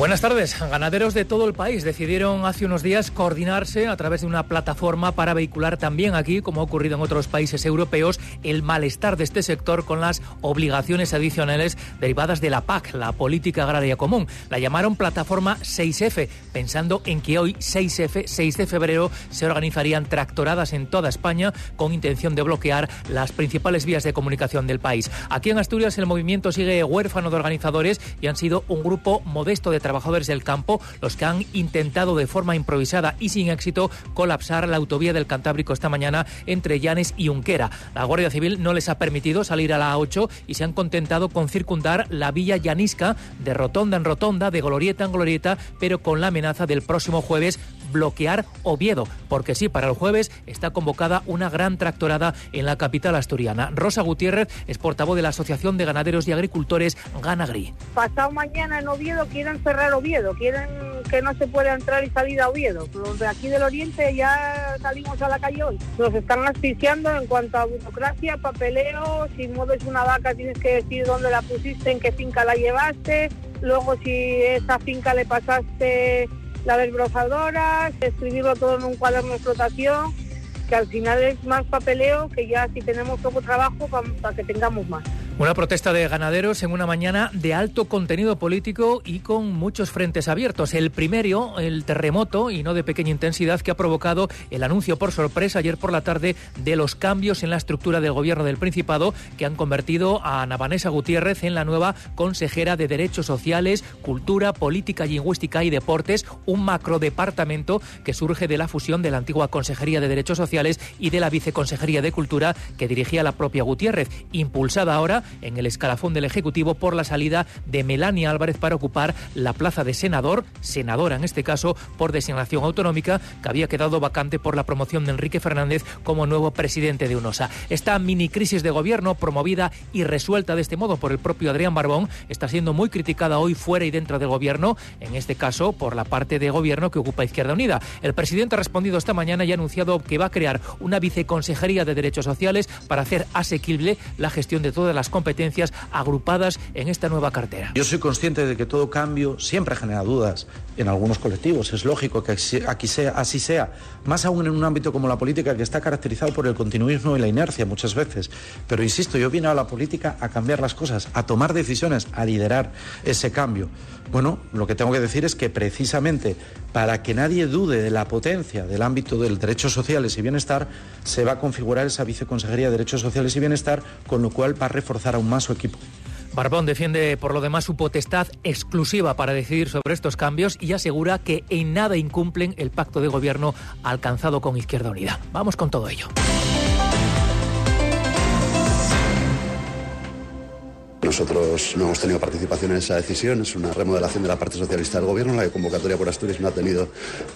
Buenas tardes. Ganaderos de todo el país decidieron hace unos días coordinarse a través de una plataforma para vehicular también aquí, como ha ocurrido en otros países europeos, el malestar de este sector con las obligaciones adicionales derivadas de la PAC, la Política Agraria Común. La llamaron plataforma 6F, pensando en que hoy 6F, 6 de febrero, se organizarían tractoradas en toda España con intención de bloquear las principales vías de comunicación del país. Aquí en Asturias el movimiento sigue huérfano de organizadores y han sido un grupo modesto de trabajadores del campo los que han intentado de forma improvisada y sin éxito colapsar la autovía del Cantábrico esta mañana entre Llanes y Unquera. La Guardia Civil no les ha permitido salir a la A8 y se han contentado con circundar la villa llanisca de rotonda en rotonda, de glorieta en glorieta, pero con la amenaza del próximo jueves bloquear Oviedo, porque sí, para el jueves está convocada una gran tractorada en la capital asturiana. Rosa Gutiérrez es portavoz de la Asociación de Ganaderos y Agricultores Ganagri. Pasado mañana en Oviedo quieren cerrar Oviedo, quieren que no se pueda entrar y salir a Oviedo. Los de aquí del Oriente ya salimos a la calle hoy. Nos están asfixiando en cuanto a burocracia, papeleo, si mueves una vaca tienes que decir dónde la pusiste, en qué finca la llevaste, luego si esa finca le pasaste la desbrozadora, escribirlo todo en un cuaderno de explotación, que al final es más papeleo que ya si tenemos poco trabajo para que tengamos más. Una protesta de ganaderos en una mañana de alto contenido político y con muchos frentes abiertos. El primero, el terremoto, y no de pequeña intensidad, que ha provocado el anuncio por sorpresa ayer por la tarde de los cambios en la estructura del gobierno del Principado que han convertido a Ana Vanessa Gutiérrez en la nueva consejera de Derechos Sociales, Cultura, Política Lingüística y Deportes, un macrodepartamento que surge de la fusión de la antigua Consejería de Derechos Sociales y de la Viceconsejería de Cultura que dirigía la propia Gutiérrez, impulsada ahora en el escalafón del Ejecutivo por la salida de Melania Álvarez para ocupar la plaza de senador, senadora en este caso por designación autonómica, que había quedado vacante por la promoción de Enrique Fernández como nuevo presidente de UNOSA. Esta mini crisis de gobierno, promovida y resuelta de este modo por el propio Adrián Barbón, está siendo muy criticada hoy fuera y dentro del gobierno, en este caso por la parte de gobierno que ocupa Izquierda Unida. El presidente ha respondido esta mañana y ha anunciado que va a crear una viceconsejería de derechos sociales para hacer asequible la gestión de todas las competencias agrupadas en esta nueva cartera. Yo soy consciente de que todo cambio siempre genera dudas en algunos colectivos. Es lógico que aquí sea, así sea, más aún en un ámbito como la política que está caracterizado por el continuismo y la inercia muchas veces. Pero insisto, yo vine a la política a cambiar las cosas, a tomar decisiones, a liderar ese cambio. Bueno, lo que tengo que decir es que precisamente para que nadie dude de la potencia del ámbito del derechos sociales y bienestar, se va a configurar esa viceconsejería de derechos sociales y bienestar, con lo cual va a reforzar aún más su equipo. Barbón defiende por lo demás su potestad exclusiva para decidir sobre estos cambios y asegura que en nada incumplen el pacto de gobierno alcanzado con Izquierda Unida. Vamos con todo ello. Nosotros no hemos tenido participación en esa decisión, es una remodelación de la parte socialista del gobierno, la convocatoria por Asturias no ha tenido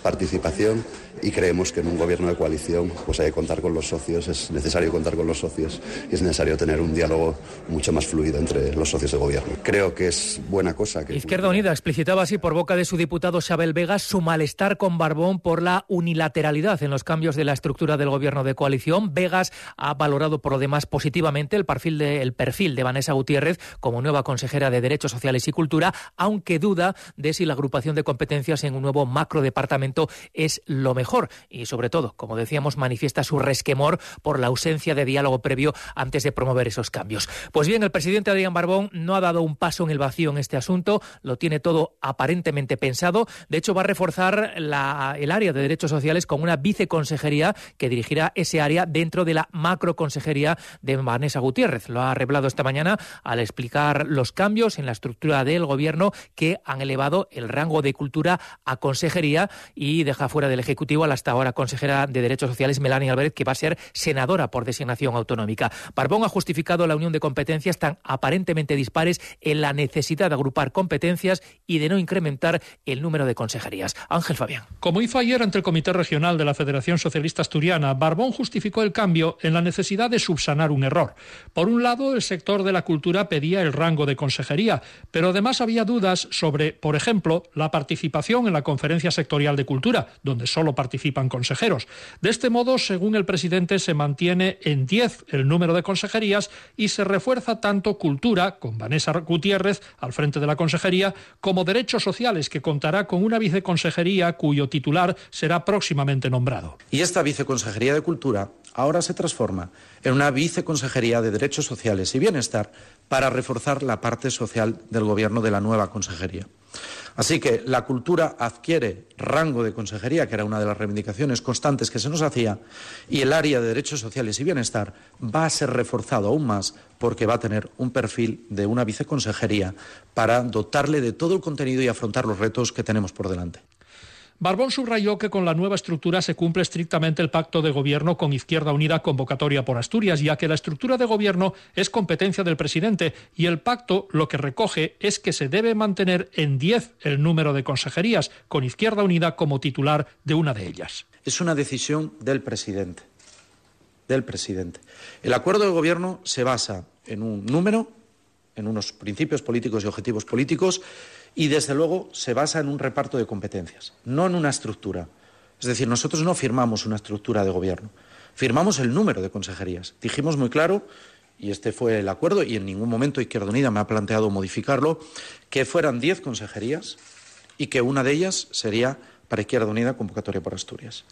participación y creemos que en un gobierno de coalición pues hay que contar con los socios, es necesario contar con los socios y es necesario tener un diálogo mucho más fluido entre los socios de gobierno. Creo que es buena cosa que... Izquierda Unida explicitaba así por boca de su diputado Xabel Vega su malestar con Barbón por la unilateralidad en los cambios de la estructura del gobierno de coalición. Vegas ha valorado por lo demás positivamente el perfil de, el perfil de Vanessa Gutiérrez como nueva consejera de Derechos Sociales y Cultura, aunque duda de si la agrupación de competencias en un nuevo macro departamento es lo mejor. Y sobre todo, como decíamos, manifiesta su resquemor por la ausencia de diálogo previo antes de promover esos cambios. Pues bien, el presidente Adrián Barbón no ha dado un paso en el vacío en este asunto, lo tiene todo aparentemente pensado. De hecho, va a reforzar el área de derechos sociales con una viceconsejería que dirigirá ese área dentro de la macroconsejería de Vanessa Gutiérrez. Lo ha revelado esta mañana al explicar los cambios en la estructura del gobierno que han elevado el rango de cultura a consejería y deja fuera del Ejecutivo a la hasta ahora consejera de Derechos Sociales, Melania Álvarez, que va a ser senadora por designación autonómica. Barbón ha justificado la unión de competencias tan aparentemente dispares en la necesidad de agrupar competencias y de no incrementar el número de consejerías. Ángel Fabián. Como hizo ayer ante el Comité Regional de la Federación Socialista Asturiana, Barbón justificó el cambio en la necesidad de subsanar un error. Por un lado, el sector de la cultura pedía el rango de consejería, pero además había dudas sobre, por ejemplo, la participación en la Conferencia Sectorial de Cultura, donde solo participan consejeros. De este modo, según el presidente, se mantiene en 10 el número de consejerías y se refuerza tanto Cultura, con Vanessa Gutiérrez al frente de la consejería, como Derechos Sociales, que contará con una viceconsejería cuyo titular será próximamente nombrado. Y esta viceconsejería de Cultura ahora se transforma en una viceconsejería de Derechos Sociales y Bienestar para reforzar la parte social del gobierno de la nueva consejería. Así que la cultura adquiere rango de consejería, que era una de las reivindicaciones constantes que se nos hacía, y el área de derechos sociales y bienestar va a ser reforzado aún más porque va a tener un perfil de una viceconsejería para dotarle de todo el contenido y afrontar los retos que tenemos por delante. Barbón subrayó que con la nueva estructura se cumple estrictamente el pacto de gobierno con Izquierda Unida convocatoria por Asturias, ya que la estructura de gobierno es competencia del presidente y el pacto lo que recoge es que se debe mantener en 10 el número de consejerías, con Izquierda Unida como titular de una de ellas. Es una decisión del presidente. Del presidente. El acuerdo de gobierno se basa en un número, en unos principios políticos y objetivos políticos y, desde luego, se basa en un reparto de competencias, no en una estructura. Es decir, nosotros no firmamos una estructura de gobierno, firmamos el número de consejerías. Dijimos muy claro, y este fue el acuerdo, y en ningún momento Izquierda Unida me ha planteado modificarlo, que fueran diez consejerías y que una de ellas sería para Izquierda Unida, convocatoria por Asturias.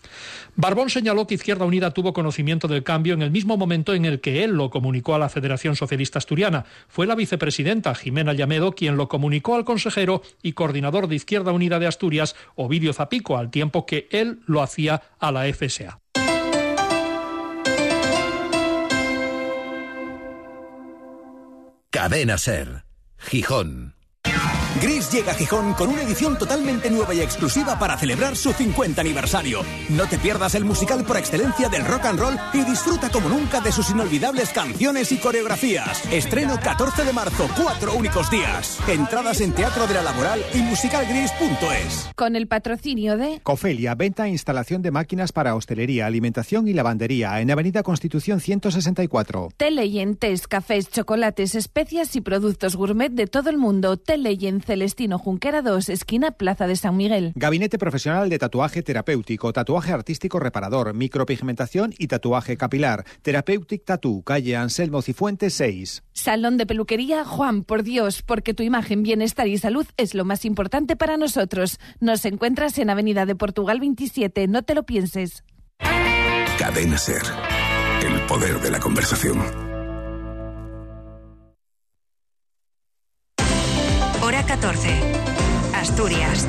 Barbón señaló que Izquierda Unida tuvo conocimiento del cambio en el mismo momento en el que él lo comunicó a la Federación Socialista Asturiana. Fue la vicepresidenta Jimena Llamedo quien lo comunicó al consejero y coordinador de Izquierda Unida de Asturias, Ovidio Zapico, al tiempo que él lo hacía a la FSA. Cadena Ser, Gijón. Gris llega a Gijón con una edición totalmente nueva y exclusiva para celebrar su 50 aniversario. No te pierdas el musical por excelencia del rock and roll y disfruta como nunca de sus inolvidables canciones y coreografías. Estreno 14 de marzo, cuatro únicos días. Entradas en Teatro de la Laboral y musicalgris.es. Con el patrocinio de Cofelia, venta e instalación de máquinas para hostelería, alimentación y lavandería en Avenida Constitución 164. Teleyentes, cafés, chocolates, especias y productos gourmet de todo el mundo. Teleyen Celestino Junquera 2, esquina Plaza de San Miguel. Gabinete profesional de tatuaje terapéutico, tatuaje artístico reparador, micropigmentación y tatuaje capilar. Therapeutic Tattoo, calle Anselmo Cifuentes 6. Salón de peluquería Juan, por Dios, porque tu imagen, bienestar y salud es lo más importante para nosotros. Nos encuentras en Avenida de Portugal 27, no te lo pienses. Cadena Ser, el poder de la conversación. 14. Asturias.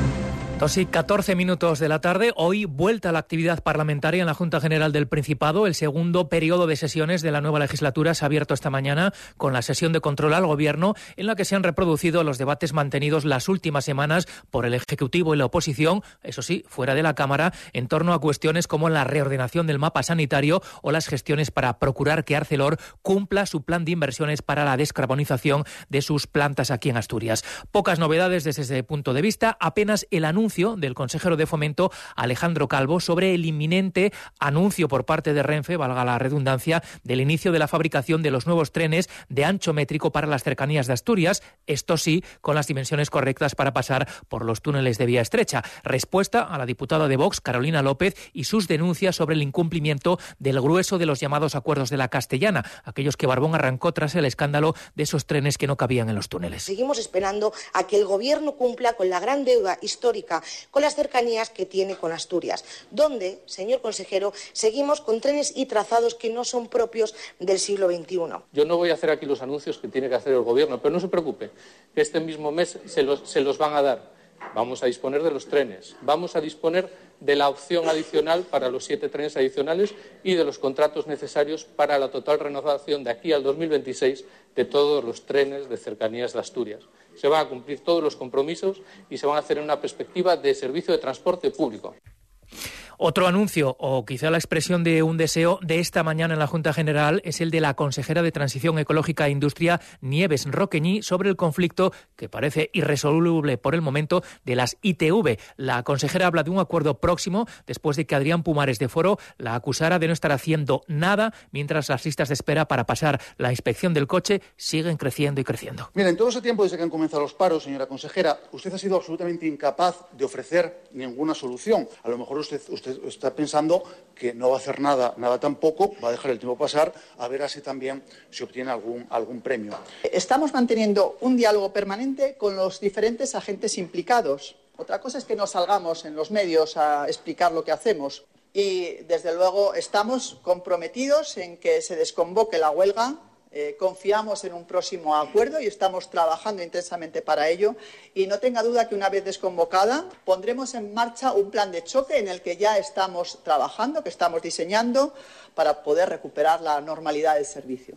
Dos y 14 minutos de la tarde. Hoy vuelta a la actividad parlamentaria en la Junta General del Principado. El segundo periodo de sesiones de la nueva legislatura se ha abierto esta mañana con la sesión de control al Gobierno, en la que se han reproducido los debates mantenidos las últimas semanas por el Ejecutivo y la oposición, eso sí, fuera de la Cámara, en torno a cuestiones como la reordenación del mapa sanitario o las gestiones para procurar que Arcelor cumpla su plan de inversiones para la descarbonización de sus plantas aquí en Asturias. Pocas novedades desde ese punto de vista, apenas el anuncio del consejero de Fomento Alejandro Calvo sobre el inminente anuncio por parte de Renfe, valga la redundancia, del inicio de la fabricación de los nuevos trenes de ancho métrico para las cercanías de Asturias, esto sí, con las dimensiones correctas para pasar por los túneles de vía estrecha. Respuesta a la diputada de Vox, Carolina López, y sus denuncias sobre el incumplimiento del grueso de los llamados acuerdos de la Castellana, aquellos que Barbón arrancó tras el escándalo de esos trenes que no cabían en los túneles. Seguimos esperando a que el Gobierno cumpla con la gran deuda histórica con las cercanías que tiene con Asturias, donde, señor consejero, seguimos con trenes y trazados que no son propios del siglo XXI. Yo no voy a hacer aquí los anuncios que tiene que hacer el Gobierno, pero no se preocupe, que este mismo mes se los, se los van a dar. Vamos a disponer de los trenes, vamos a disponer de la opción adicional para los siete trenes adicionales y de los contratos necesarios para la total renovación de aquí al 2026 de todos los trenes de cercanías de Asturias se van a cumplir todos los compromisos y se van a hacer en una perspectiva de servicio de transporte público. Otro anuncio, o quizá la expresión de un deseo de esta mañana en la Junta General, es el de la consejera de Transición Ecológica e Industria, Nieves Roqueñí, sobre el conflicto que parece irresoluble por el momento de las ITV. La consejera habla de un acuerdo próximo después de que Adrián Pumares de Foro la acusara de no estar haciendo nada mientras las listas de espera para pasar la inspección del coche siguen creciendo y creciendo. Mira, en todo ese tiempo desde que han comenzado los paros, señora consejera, usted ha sido absolutamente incapaz de ofrecer ninguna solución. A lo mejor usted, usted está pensando que no va a hacer nada, nada tampoco, va a dejar el tiempo pasar, a ver así también se obtiene algún, algún premio. Estamos manteniendo un diálogo permanente con los diferentes agentes implicados. Otra cosa es que no salgamos en los medios a explicar lo que hacemos. Y, desde luego, estamos comprometidos en que se desconvoque la huelga eh, confiamos en un próximo acuerdo y estamos trabajando intensamente para ello. Y no tenga duda que una vez desconvocada pondremos en marcha un plan de choque en el que ya estamos trabajando, que estamos diseñando para poder recuperar la normalidad del servicio.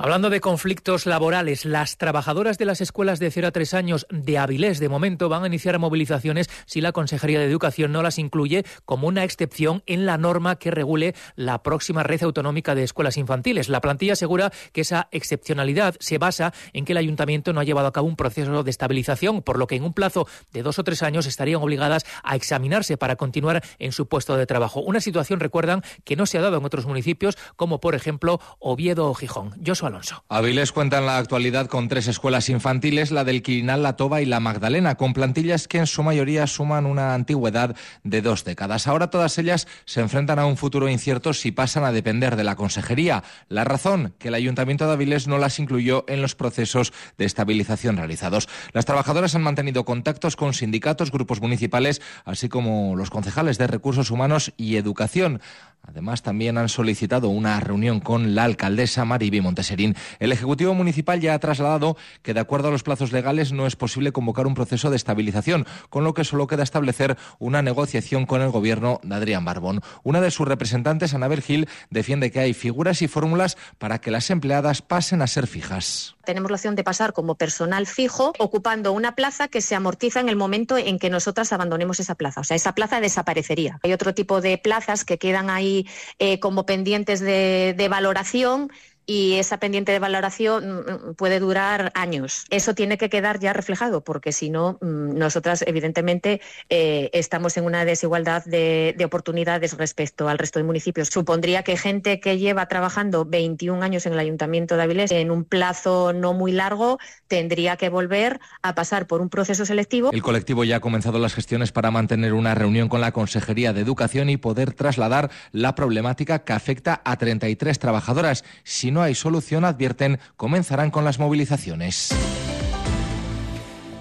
Hablando de conflictos laborales, las trabajadoras de las escuelas de 0 a 3 años de Avilés de momento van a iniciar movilizaciones si la Consejería de Educación no las incluye como una excepción en la norma que regule la próxima red autonómica de escuelas infantiles. La plantilla asegura que esa excepcionalidad se basa en que el ayuntamiento no ha llevado a cabo un proceso de estabilización, por lo que en un plazo de dos o tres años estarían obligadas a examinarse para continuar en su puesto de trabajo. Una situación, recuerdan, que no se ha dado en otros municipios, como por ejemplo Oviedo o Gijón. Alonso. Avilés cuenta en la actualidad con tres escuelas infantiles, la del Quirinal, la Toba y la Magdalena, con plantillas que en su mayoría suman una antigüedad de dos décadas. Ahora todas ellas se enfrentan a un futuro incierto si pasan a depender de la consejería. La razón, que el Ayuntamiento de Avilés no las incluyó en los procesos de estabilización realizados. Las trabajadoras han mantenido contactos con sindicatos, grupos municipales, así como los concejales de Recursos Humanos y Educación. Además, también han solicitado una reunión con la alcaldesa Mariby El Ejecutivo Municipal ya ha trasladado que, de acuerdo a los plazos legales, no es posible convocar un proceso de estabilización, con lo que solo queda establecer una negociación con el Gobierno de Adrián Barbón. Una de sus representantes, Anabel Gil, defiende que hay figuras y fórmulas para que las empleadas pasen a ser fijas. Tenemos la opción de pasar como personal fijo, ocupando una plaza que se amortiza en el momento en que nosotras abandonemos esa plaza. O sea, esa plaza desaparecería. Hay otro tipo de plazas que quedan ahí eh, como pendientes de valoración y esa pendiente de valoración mm, mm, puede durar años. Eso tiene que quedar ya reflejado, porque si no, mm, nosotras evidentemente eh, estamos en una desigualdad de, oportunidades respecto al resto de municipios. Supondría que gente que lleva trabajando 21 años en el Ayuntamiento de Avilés en un plazo no muy largo tendría que volver a pasar por un proceso selectivo. El colectivo ya ha comenzado las gestiones para mantener una reunión con la Consejería de Educación y poder trasladar la problemática que afecta a 33 trabajadoras. Si no hay solución, advierten, comenzarán con las movilizaciones.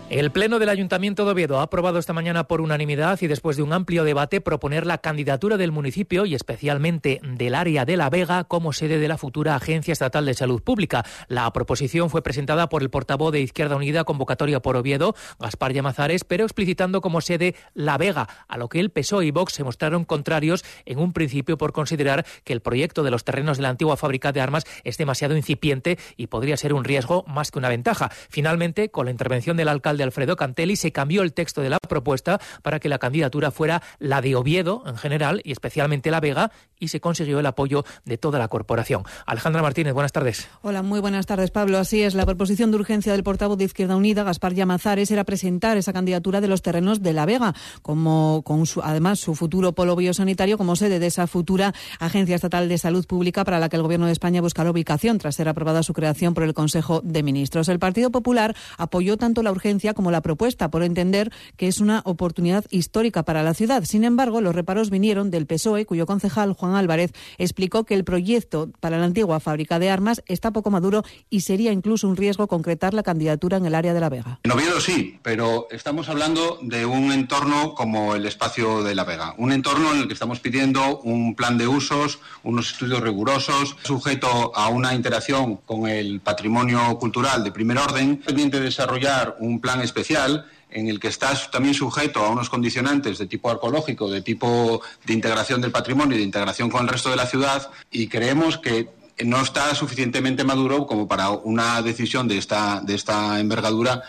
El Pleno del Ayuntamiento de Oviedo ha aprobado esta mañana por unanimidad y después de un amplio debate proponer la candidatura del municipio y especialmente del área de La Vega como sede de la futura Agencia Estatal de Salud Pública. La proposición fue presentada por el portavoz de Izquierda Unida, convocatoria por Oviedo, Gaspar Llamazares, pero explicitando como sede La Vega, a lo que el PSOE y Vox se mostraron contrarios en un principio por considerar que el proyecto de los terrenos de la antigua fábrica de armas es demasiado incipiente y podría ser un riesgo más que una ventaja. Finalmente, con la intervención del alcalde de Alfredo Cantelli, se cambió el texto de la propuesta para que la candidatura fuera la de Oviedo en general y especialmente La Vega y se consiguió el apoyo de toda la corporación. Alejandra Martínez, buenas tardes. Hola, muy buenas tardes, Pablo. Así es, la proposición de urgencia del portavoz de Izquierda Unida, Gaspar Llamazares, era presentar esa candidatura de los terrenos de La Vega, como con su, además su futuro polo biosanitario como sede de esa futura Agencia Estatal de Salud Pública para la que el Gobierno de España busca la ubicación tras ser aprobada su creación por el Consejo de Ministros. El Partido Popular apoyó tanto la urgencia como la propuesta, por entender que es una oportunidad histórica para la ciudad. Sin embargo, los reparos vinieron del PSOE, cuyo concejal Juan Álvarez explicó que el proyecto para la antigua fábrica de armas está poco maduro y sería incluso un riesgo concretar la candidatura en el área de La Vega. En Oviedo sí, pero estamos hablando de un entorno como el espacio de La Vega, un entorno en el que estamos pidiendo un plan de usos, unos estudios rigurosos, sujeto a una interacción con el patrimonio cultural de primer orden, pendiente de desarrollar un plan especial en el que estás también sujeto a unos condicionantes de tipo arqueológico, de tipo de integración del patrimonio y de integración con el resto de la ciudad, y creemos que no está suficientemente maduro como para una decisión de esta, de esta envergadura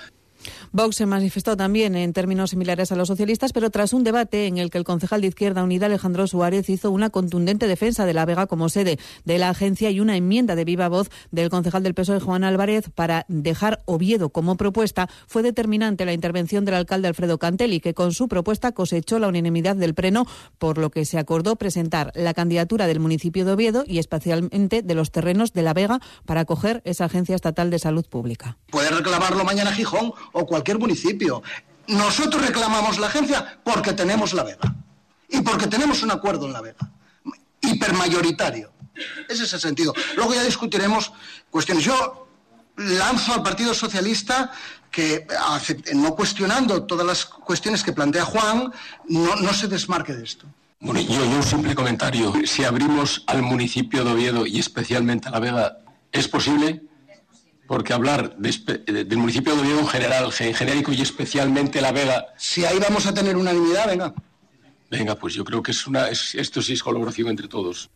Vox se manifestó también en términos similares a los socialistas, pero tras un debate en el que el concejal de Izquierda Unida, Alejandro Suárez, hizo una contundente defensa de la Vega como sede de la agencia y una enmienda de viva voz del concejal del PSOE, Juan Álvarez, para dejar Oviedo como propuesta, fue determinante la intervención del alcalde Alfredo Cantelli, que con su propuesta cosechó la unanimidad del Pleno, por lo que se acordó presentar la candidatura del municipio de Oviedo y especialmente de los terrenos de la Vega para acoger esa agencia estatal de salud pública. Puede reclamarlo mañana Gijón o cualquier municipio. Nosotros reclamamos la agencia porque tenemos la Vega y porque tenemos un acuerdo en la Vega, hipermayoritario. Ese es el sentido. Luego ya discutiremos cuestiones. Yo lanzo al Partido Socialista que, no cuestionando todas las cuestiones que plantea Juan, no, no se desmarque de esto. Bueno, yo, yo un simple comentario. Si abrimos al municipio de Oviedo y especialmente a La Vega, ¿es posible? Porque hablar del municipio de Oviedo en general, en genérico y especialmente La Vega... Si ahí vamos a tener unanimidad, venga. Venga, pues yo creo que es una, esto sí es colaboración entre todos.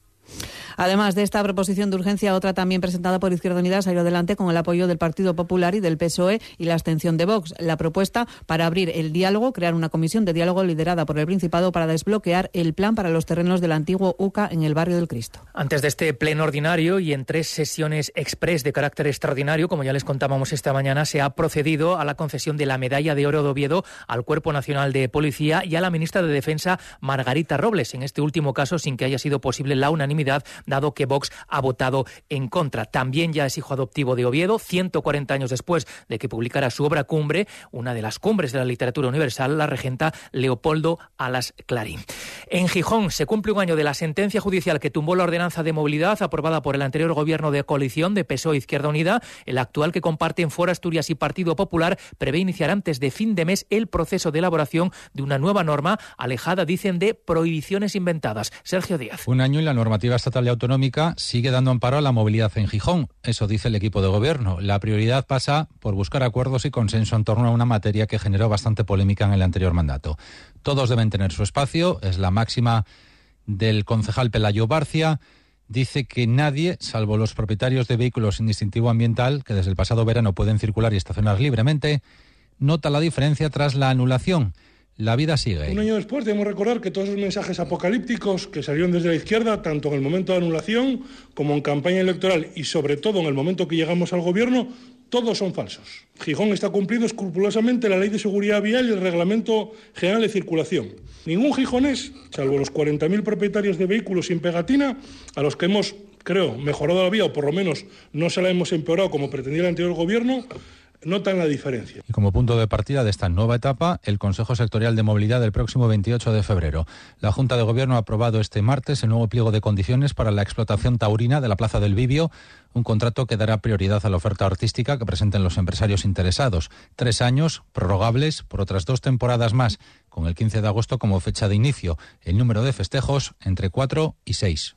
Además de esta proposición de urgencia, otra también presentada por Izquierda Unida salió adelante con el apoyo del Partido Popular y del PSOE y la abstención de Vox. La propuesta para abrir el diálogo, crear una comisión de diálogo liderada por el Principado para desbloquear el plan para los terrenos del antiguo UCA en el barrio del Cristo. Antes de este pleno ordinario y en tres sesiones express de carácter extraordinario, como ya les contábamos esta mañana, se ha procedido a la concesión de la medalla de oro de Oviedo al Cuerpo Nacional de Policía y a la ministra de Defensa, Margarita Robles. En este último caso, sin que haya sido posible la unanimidad dado que Vox ha votado en contra. También ya es hijo adoptivo de Oviedo, 140 años después de que publicara su obra Cumbre, una de las cumbres de la literatura universal, la regenta Leopoldo Alas Clarín. En Gijón se cumple un año de la sentencia judicial que tumbó la ordenanza de movilidad aprobada por el anterior gobierno de coalición de PSOE Izquierda Unida. El actual que comparten Fora Asturias y Partido Popular prevé iniciar antes de fin de mes el proceso de elaboración de una nueva norma alejada, dicen, de prohibiciones inventadas. Sergio Díaz. Un año y la normativa estatal autonómica sigue dando amparo a la movilidad en Gijón. Eso dice el equipo de gobierno. La prioridad pasa por buscar acuerdos y consenso en torno a una materia que generó bastante polémica en el anterior mandato. Todos deben tener su espacio, es la máxima del concejal Pelayo Barcia. Dice que nadie, salvo los propietarios de vehículos sin distintivo ambiental, que desde el pasado verano pueden circular y estacionar libremente, nota la diferencia tras la anulación la vida sigue. Un año después debemos recordar que todos esos mensajes apocalípticos que salieron desde la izquierda, tanto en el momento de anulación como en campaña electoral y sobre todo en el momento que llegamos al gobierno, todos son falsos. Gijón está cumpliendo escrupulosamente la ley de seguridad vial y el reglamento general de circulación. Ningún gijonés, salvo los 40.000 propietarios de vehículos sin pegatina, a los que hemos, creo, mejorado la vía o por lo menos no se la hemos empeorado como pretendía el anterior gobierno, notan la diferencia. Y como punto de partida de esta nueva etapa, el Consejo Sectorial de Movilidad del próximo 28 de febrero. La Junta de Gobierno ha aprobado este martes el nuevo pliego de condiciones para la explotación taurina de la Plaza del Vivio, un contrato que dará prioridad a la oferta artística que presenten los empresarios interesados. Tres años, prorrogables, por otras dos temporadas más, con el 15 de agosto como fecha de inicio. El número de festejos entre cuatro y seis.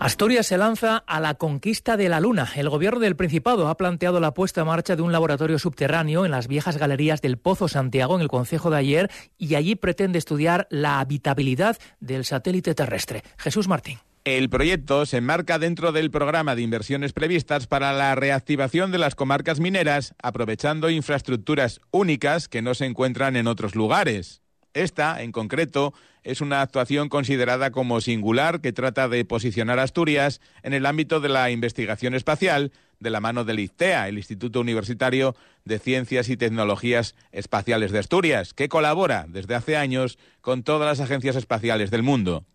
Asturias se lanza a la conquista de la Luna. El gobierno del Principado ha planteado la puesta en marcha de un laboratorio subterráneo en las viejas galerías del Pozo Santiago, en el Concejo de ayer, y allí pretende estudiar la habitabilidad del satélite terrestre. Jesús Martín. El proyecto se enmarca dentro del programa de inversiones previstas para la reactivación de las comarcas mineras, aprovechando infraestructuras únicas que no se encuentran en otros lugares. Esta, en concreto, es una actuación considerada como singular que trata de posicionar Asturias en el ámbito de la investigación espacial de la mano del ICTEA, el Instituto Universitario de Ciencias y Tecnologías Espaciales de Asturias, que colabora desde hace años con todas las agencias espaciales del mundo.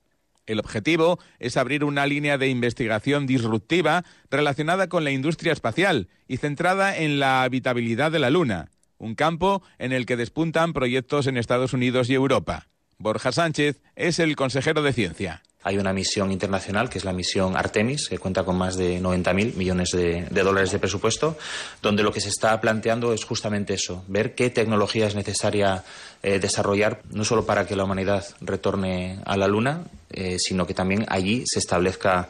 El objetivo es abrir una línea de investigación disruptiva relacionada con la industria espacial y centrada en la habitabilidad de la Luna, un campo en el que despuntan proyectos en Estados Unidos y Europa. Borja Sánchez es el consejero de Ciencia. Hay una misión internacional, que es la misión Artemis, que cuenta con más de 90.000 millones de, dólares de presupuesto, donde lo que se está planteando es justamente eso, ver qué tecnología es necesaria eh, desarrollar, no solo para que la humanidad retorne a la Luna, eh, sino que también allí se establezca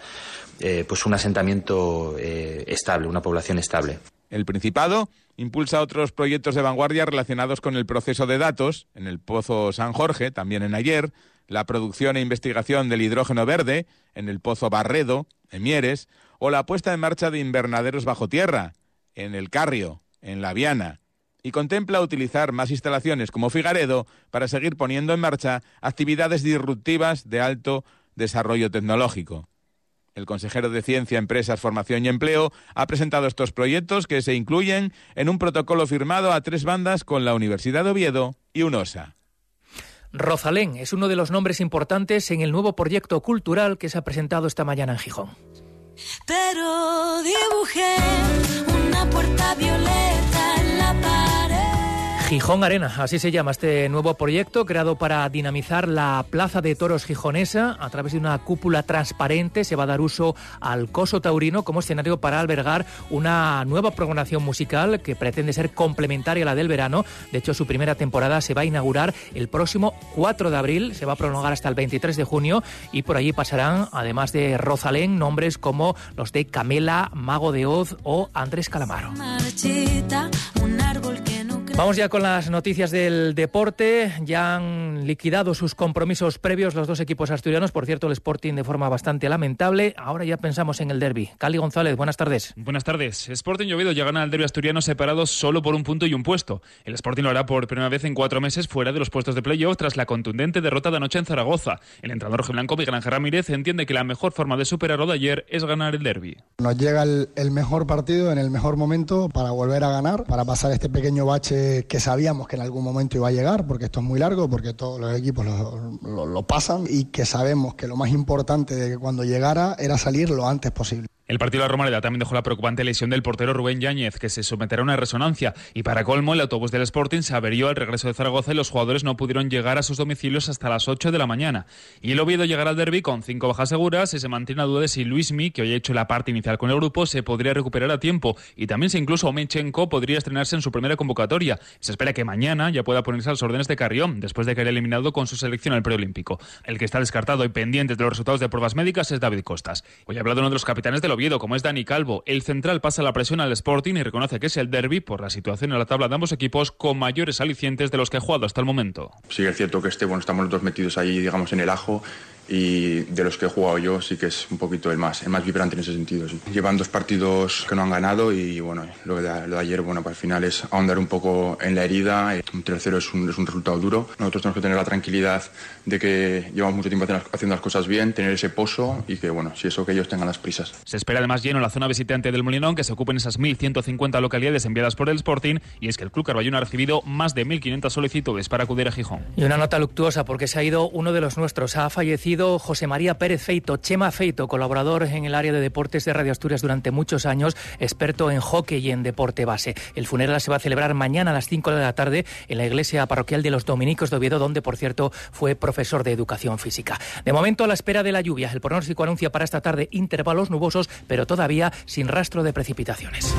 eh, pues un asentamiento estable, una población estable. El Principado impulsa otros proyectos de vanguardia relacionados con el proceso de datos, en el Pozo San Jorge, también en ayer, la producción e investigación del hidrógeno verde en el Pozo Barredo, en Mieres, o la puesta en marcha de invernaderos bajo tierra, en el Carrio, en La Viana, y contempla utilizar más instalaciones como Figaredo para seguir poniendo en marcha actividades disruptivas de alto desarrollo tecnológico. El consejero de Ciencia, Empresas, Formación y Empleo ha presentado estos proyectos que se incluyen en un protocolo firmado a tres bandas con la Universidad de Oviedo y UNOSA. Rosalén es uno de los nombres importantes en el nuevo proyecto cultural que se ha presentado esta mañana en Gijón. Pero dibujé Gijón Arena, así se llama este nuevo proyecto creado para dinamizar la Plaza de Toros gijonesa a través de una cúpula transparente. Se va a dar uso al Coso Taurino como escenario para albergar una nueva programación musical que pretende ser complementaria a la del verano. De hecho, su primera temporada se va a inaugurar el próximo 4 de abril, se va a prolongar hasta el 23 de junio y por allí pasarán, además de Rosalén, nombres como los de Camela, Mago de Oz o Andrés Calamaro. Vamos ya con las noticias del deporte. Ya han liquidado sus compromisos previos los dos equipos asturianos. Por cierto, el Sporting de forma bastante lamentable. Ahora ya pensamos en el derby. Cali González, buenas tardes. Buenas tardes. Sporting y Oviedo llegan al derby asturiano separados solo por un punto y un puesto. El Sporting lo hará por primera vez en cuatro meses fuera de los puestos de playoff tras la contundente derrota de anoche en Zaragoza. El entrenador blanco Miguel Ángel Ramírez entiende que la mejor forma de superarlo de ayer es ganar el derby. Nos llega el, el mejor partido en el mejor momento para volver a ganar, para pasar este pequeño bache que, sabíamos que en algún momento iba a llegar, porque esto es muy largo, porque todos los equipos lo, lo pasan y que sabemos que lo más importante de que cuando llegara era salir lo antes posible. El partido de la Romareda también dejó la preocupante lesión del portero Rubén Yáñez, que se someterá a una resonancia. Y para colmo, el autobús del Sporting se averió al regreso de Zaragoza y los jugadores no pudieron llegar a sus domicilios hasta las 8 de la mañana. Y el Oviedo llegará al derby con cinco bajas seguras y se mantiene la duda de si Luismi, que hoy ha hecho la parte inicial con el grupo, se podría recuperar a tiempo. Y también si incluso Omenchenko podría estrenarse en su primera convocatoria. Se espera que mañana ya pueda ponerse a los órdenes de Carrión, después de haya eliminado con su selección al preolímpico. El que está descartado y pendiente de los resultados de pruebas médicas es David Costas. Hoy ha hablado uno de los capitanes del Oviedo, como es Dani el central pasa la presión al Sporting y reconoce que es el derby por la situación en la tabla de ambos equipos con mayores alicientes de los que ha jugado hasta el momento. Sí, es cierto que este, bueno, estamos los dos metidos ahí, digamos, en el ajo y de los que he jugado yo sí que es un poquito el más, el más vibrante en ese sentido. Llevan dos partidos que no han ganado y bueno, lo de, lo de ayer, bueno, para el final es ahondar un poco en la herida. Un tercero es un, es un resultado duro. Nosotros tenemos que tener la tranquilidad de que llevamos mucho tiempo haciendo las cosas bien, tener ese pozo y que bueno, si eso que ellos tengan las prisas. Se espera además lleno la zona visitante del Molinón que se ocupen esas 1.150 localidades enviadas por el Sporting y es que el Club Carballón ha recibido más de 1.500 solicitudes para acudir a Gijón. Y una nota luctuosa porque se ha ido uno de los nuestros, ha fallecido José María Pérez Feito, Chema Feito, colaborador en el área de deportes de Radio Asturias durante muchos años, experto en hockey y en deporte base. El funeral se va a celebrar mañana a las 5 de la tarde en la iglesia parroquial de los Dominicos de Oviedo, donde, por cierto, fue profesor de educación física. De momento, a la espera de la lluvia, el pronóstico anuncia para esta tarde intervalos nubosos, pero todavía sin rastro de precipitaciones.